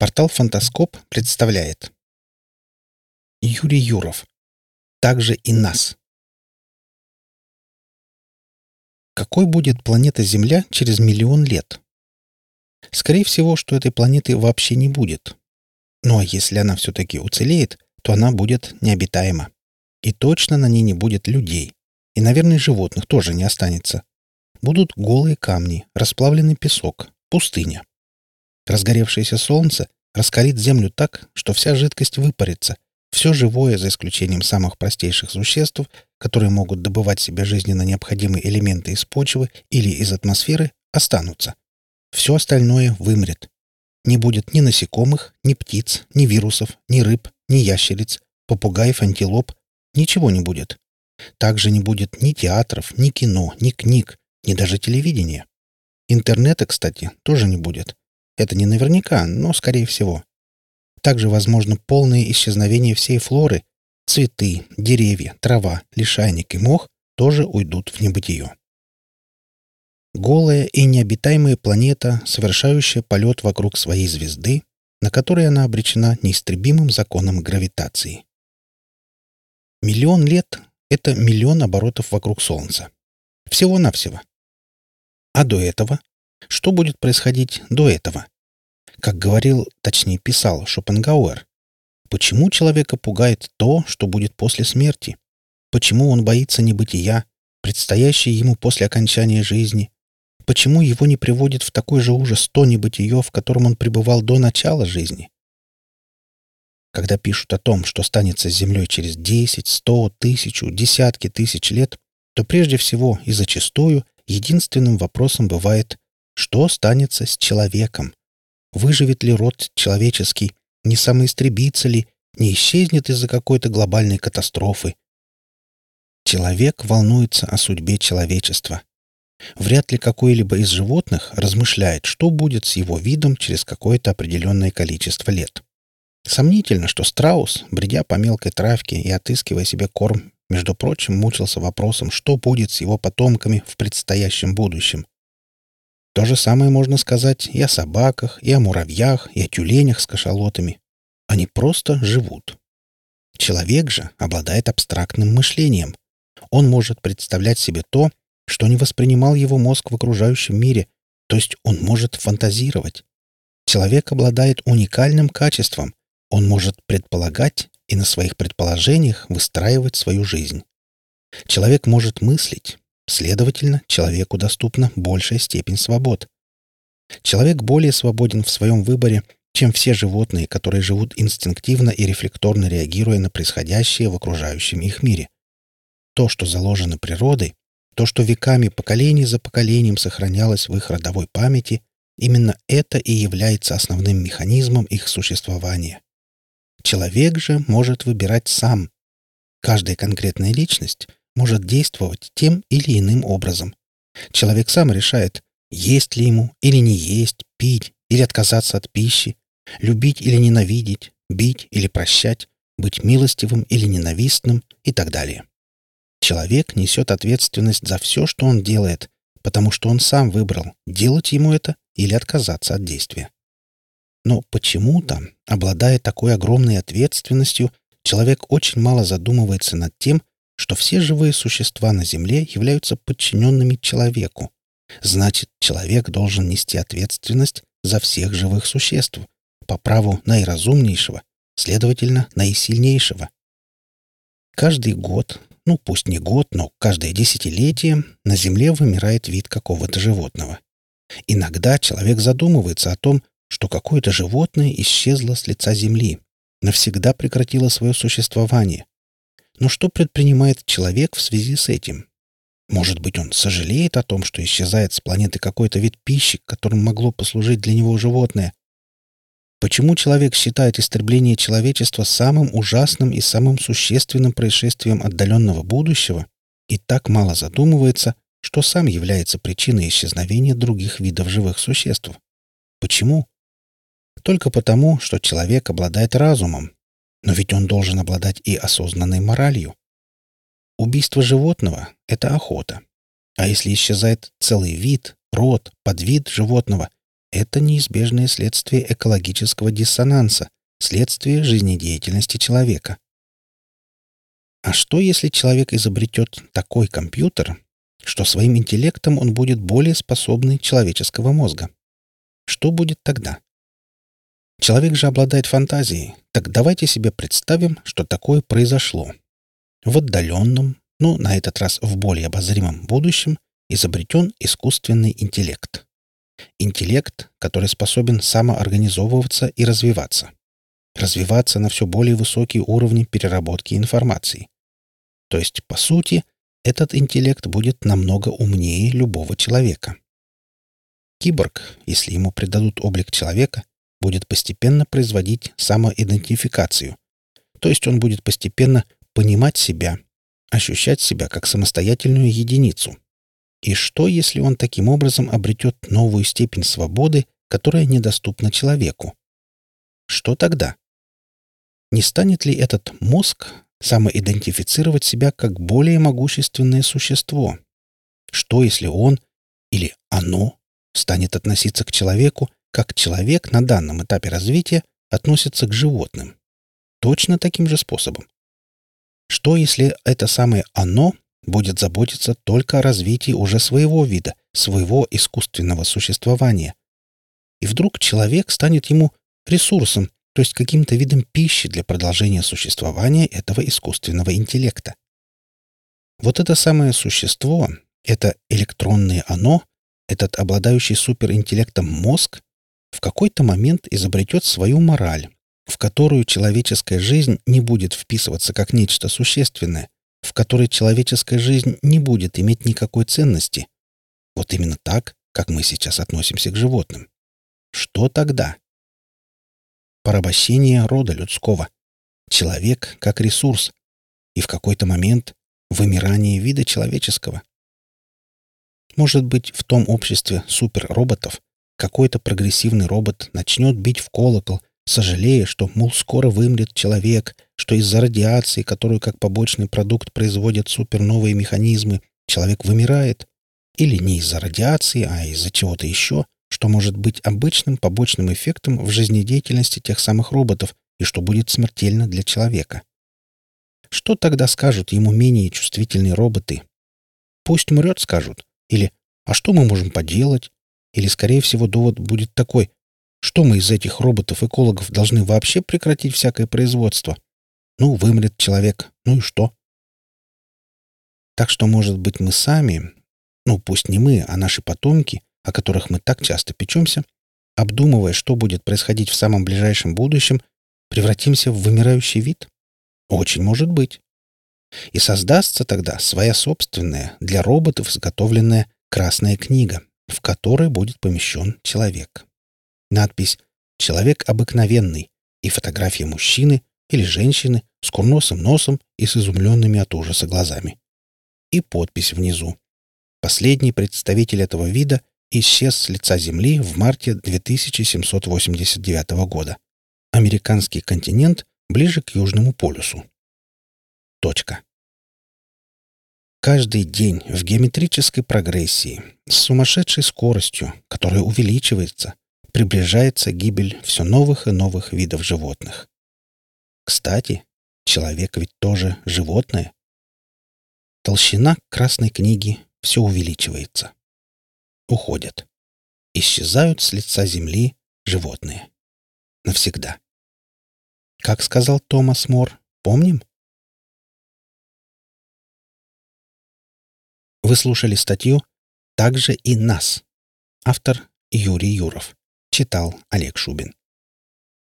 Портал «Фантаскоп» представляет Юрий Юров. Также и нас. Какой будет планета Земля через миллион лет? Скорее всего, что этой планеты вообще не будет. Ну а если она все-таки уцелеет, то она будет необитаема. И точно на ней не будет людей. И, наверное, животных тоже не останется. Будут голые камни, расплавленный песок, пустыня. Разгоревшееся солнце раскалит землю так, что вся жидкость выпарится. Все живое, за исключением самых простейших существ, которые могут добывать себе жизненно необходимые элементы из почвы или из атмосферы, останутся. Все остальное вымрет. Не будет ни насекомых, ни птиц, ни вирусов, ни рыб, ни ящериц, попугаев, антилоп. Ничего не будет. Также не будет ни театров, ни кино, ни книг, ни даже телевидения. Интернета, кстати, тоже не будет. Это не наверняка, но скорее всего. Также возможно полное исчезновение всей флоры. Цветы, деревья, трава, лишайник и мох тоже уйдут в небытие. Голая и необитаемая планета, совершающая полет вокруг своей звезды, на которой она обречена неистребимым законом гравитации. Миллион лет — это миллион оборотов вокруг Солнца. Всего-навсего. А до этого? Что будет происходить до этого? Как говорил, точнее писал Шопенгауэр, почему человека пугает то, что будет после смерти? Почему он боится небытия, предстоящей ему после окончания жизни? Почему его не приводит в такой же ужас то небытие, в котором он пребывал до начала жизни? Когда пишут о том, что станется с Землей через 10, 100, тысячу, десятки тысяч лет, то прежде всего и зачастую единственным вопросом бывает, что станется с человеком? Выживет ли род человеческий? Не самоистребится ли? Не исчезнет из-за какой-то глобальной катастрофы? Человек волнуется о судьбе человечества. Вряд ли какой-либо из животных размышляет, что будет с его видом через какое-то определенное количество лет. Сомнительно, что страус, бредя по мелкой травке и отыскивая себе корм, между прочим, мучился вопросом, что будет с его потомками в предстоящем будущем. То же самое можно сказать и о собаках, и о муравьях, и о тюленях с кашалотами. Они просто живут. Человек же обладает абстрактным мышлением. Он может представлять себе то, что не воспринимал его мозг в окружающем мире, то есть он может фантазировать. Человек обладает уникальным качеством. Он может предполагать и на своих предположениях выстраивать свою жизнь. Человек может мыслить, Следовательно, человеку доступна большая степень свобод. Человек более свободен в своем выборе, чем все животные, которые живут инстинктивно и рефлекторно реагируя на происходящее в окружающем их мире. То, что заложено природой, то, что веками поколений за поколением сохранялось в их родовой памяти, именно это и является основным механизмом их существования. Человек же может выбирать сам. Каждая конкретная личность — может действовать тем или иным образом. Человек сам решает, есть ли ему или не есть, пить или отказаться от пищи, любить или ненавидеть, бить или прощать, быть милостивым или ненавистным и так далее. Человек несет ответственность за все, что он делает, потому что он сам выбрал, делать ему это или отказаться от действия. Но почему-то, обладая такой огромной ответственностью, человек очень мало задумывается над тем, что все живые существа на Земле являются подчиненными человеку. Значит, человек должен нести ответственность за всех живых существ, по праву наиразумнейшего, следовательно, наисильнейшего. Каждый год, ну пусть не год, но каждое десятилетие на Земле вымирает вид какого-то животного. Иногда человек задумывается о том, что какое-то животное исчезло с лица Земли, навсегда прекратило свое существование, но что предпринимает человек в связи с этим? Может быть, он сожалеет о том, что исчезает с планеты какой-то вид пищи, которым могло послужить для него животное? Почему человек считает истребление человечества самым ужасным и самым существенным происшествием отдаленного будущего и так мало задумывается, что сам является причиной исчезновения других видов живых существ? Почему? Только потому, что человек обладает разумом, но ведь он должен обладать и осознанной моралью. Убийство животного — это охота. А если исчезает целый вид, род, подвид животного, это неизбежное следствие экологического диссонанса, следствие жизнедеятельности человека. А что, если человек изобретет такой компьютер, что своим интеллектом он будет более способный человеческого мозга? Что будет тогда? Человек же обладает фантазией, так давайте себе представим, что такое произошло. В отдаленном, ну, на этот раз в более обозримом будущем, изобретен искусственный интеллект. Интеллект, который способен самоорганизовываться и развиваться. Развиваться на все более высокие уровни переработки информации. То есть, по сути, этот интеллект будет намного умнее любого человека. Киборг, если ему придадут облик человека, будет постепенно производить самоидентификацию. То есть он будет постепенно понимать себя, ощущать себя как самостоятельную единицу. И что, если он таким образом обретет новую степень свободы, которая недоступна человеку? Что тогда? Не станет ли этот мозг самоидентифицировать себя как более могущественное существо? Что, если он или оно станет относиться к человеку, как человек на данном этапе развития относится к животным? Точно таким же способом. Что, если это самое «оно» будет заботиться только о развитии уже своего вида, своего искусственного существования? И вдруг человек станет ему ресурсом, то есть каким-то видом пищи для продолжения существования этого искусственного интеллекта. Вот это самое существо, это электронное оно, этот обладающий суперинтеллектом мозг, в какой-то момент изобретет свою мораль, в которую человеческая жизнь не будет вписываться как нечто существенное, в которой человеческая жизнь не будет иметь никакой ценности. Вот именно так, как мы сейчас относимся к животным. Что тогда? Порабощение рода людского. Человек как ресурс. И в какой-то момент вымирание вида человеческого. Может быть, в том обществе суперроботов какой-то прогрессивный робот начнет бить в колокол сожалея, что, мол, скоро вымрет человек, что из-за радиации, которую как побочный продукт производят суперновые механизмы, человек вымирает, или не из-за радиации, а из-за чего-то еще, что может быть обычным побочным эффектом в жизнедеятельности тех самых роботов и что будет смертельно для человека. Что тогда скажут ему менее чувствительные роботы? Пусть мрет, скажут. Или «А что мы можем поделать?» Или, скорее всего, довод будет такой что мы из этих роботов-экологов должны вообще прекратить всякое производство? Ну, вымрет человек, ну и что? Так что, может быть, мы сами, ну, пусть не мы, а наши потомки, о которых мы так часто печемся, обдумывая, что будет происходить в самом ближайшем будущем, превратимся в вымирающий вид? Очень может быть. И создастся тогда своя собственная, для роботов изготовленная красная книга, в которой будет помещен человек надпись «Человек обыкновенный» и фотография мужчины или женщины с курносым носом и с изумленными от ужаса глазами. И подпись внизу. Последний представитель этого вида исчез с лица Земли в марте 2789 года. Американский континент ближе к Южному полюсу. Точка. Каждый день в геометрической прогрессии, с сумасшедшей скоростью, которая увеличивается, приближается гибель все новых и новых видов животных. Кстати, человек ведь тоже животное. Толщина Красной книги все увеличивается. Уходят. Исчезают с лица земли животные. Навсегда. Как сказал Томас Мор, помним? Вы слушали статью «Также и нас». Автор Юрий Юров. Читал Олег Шубин.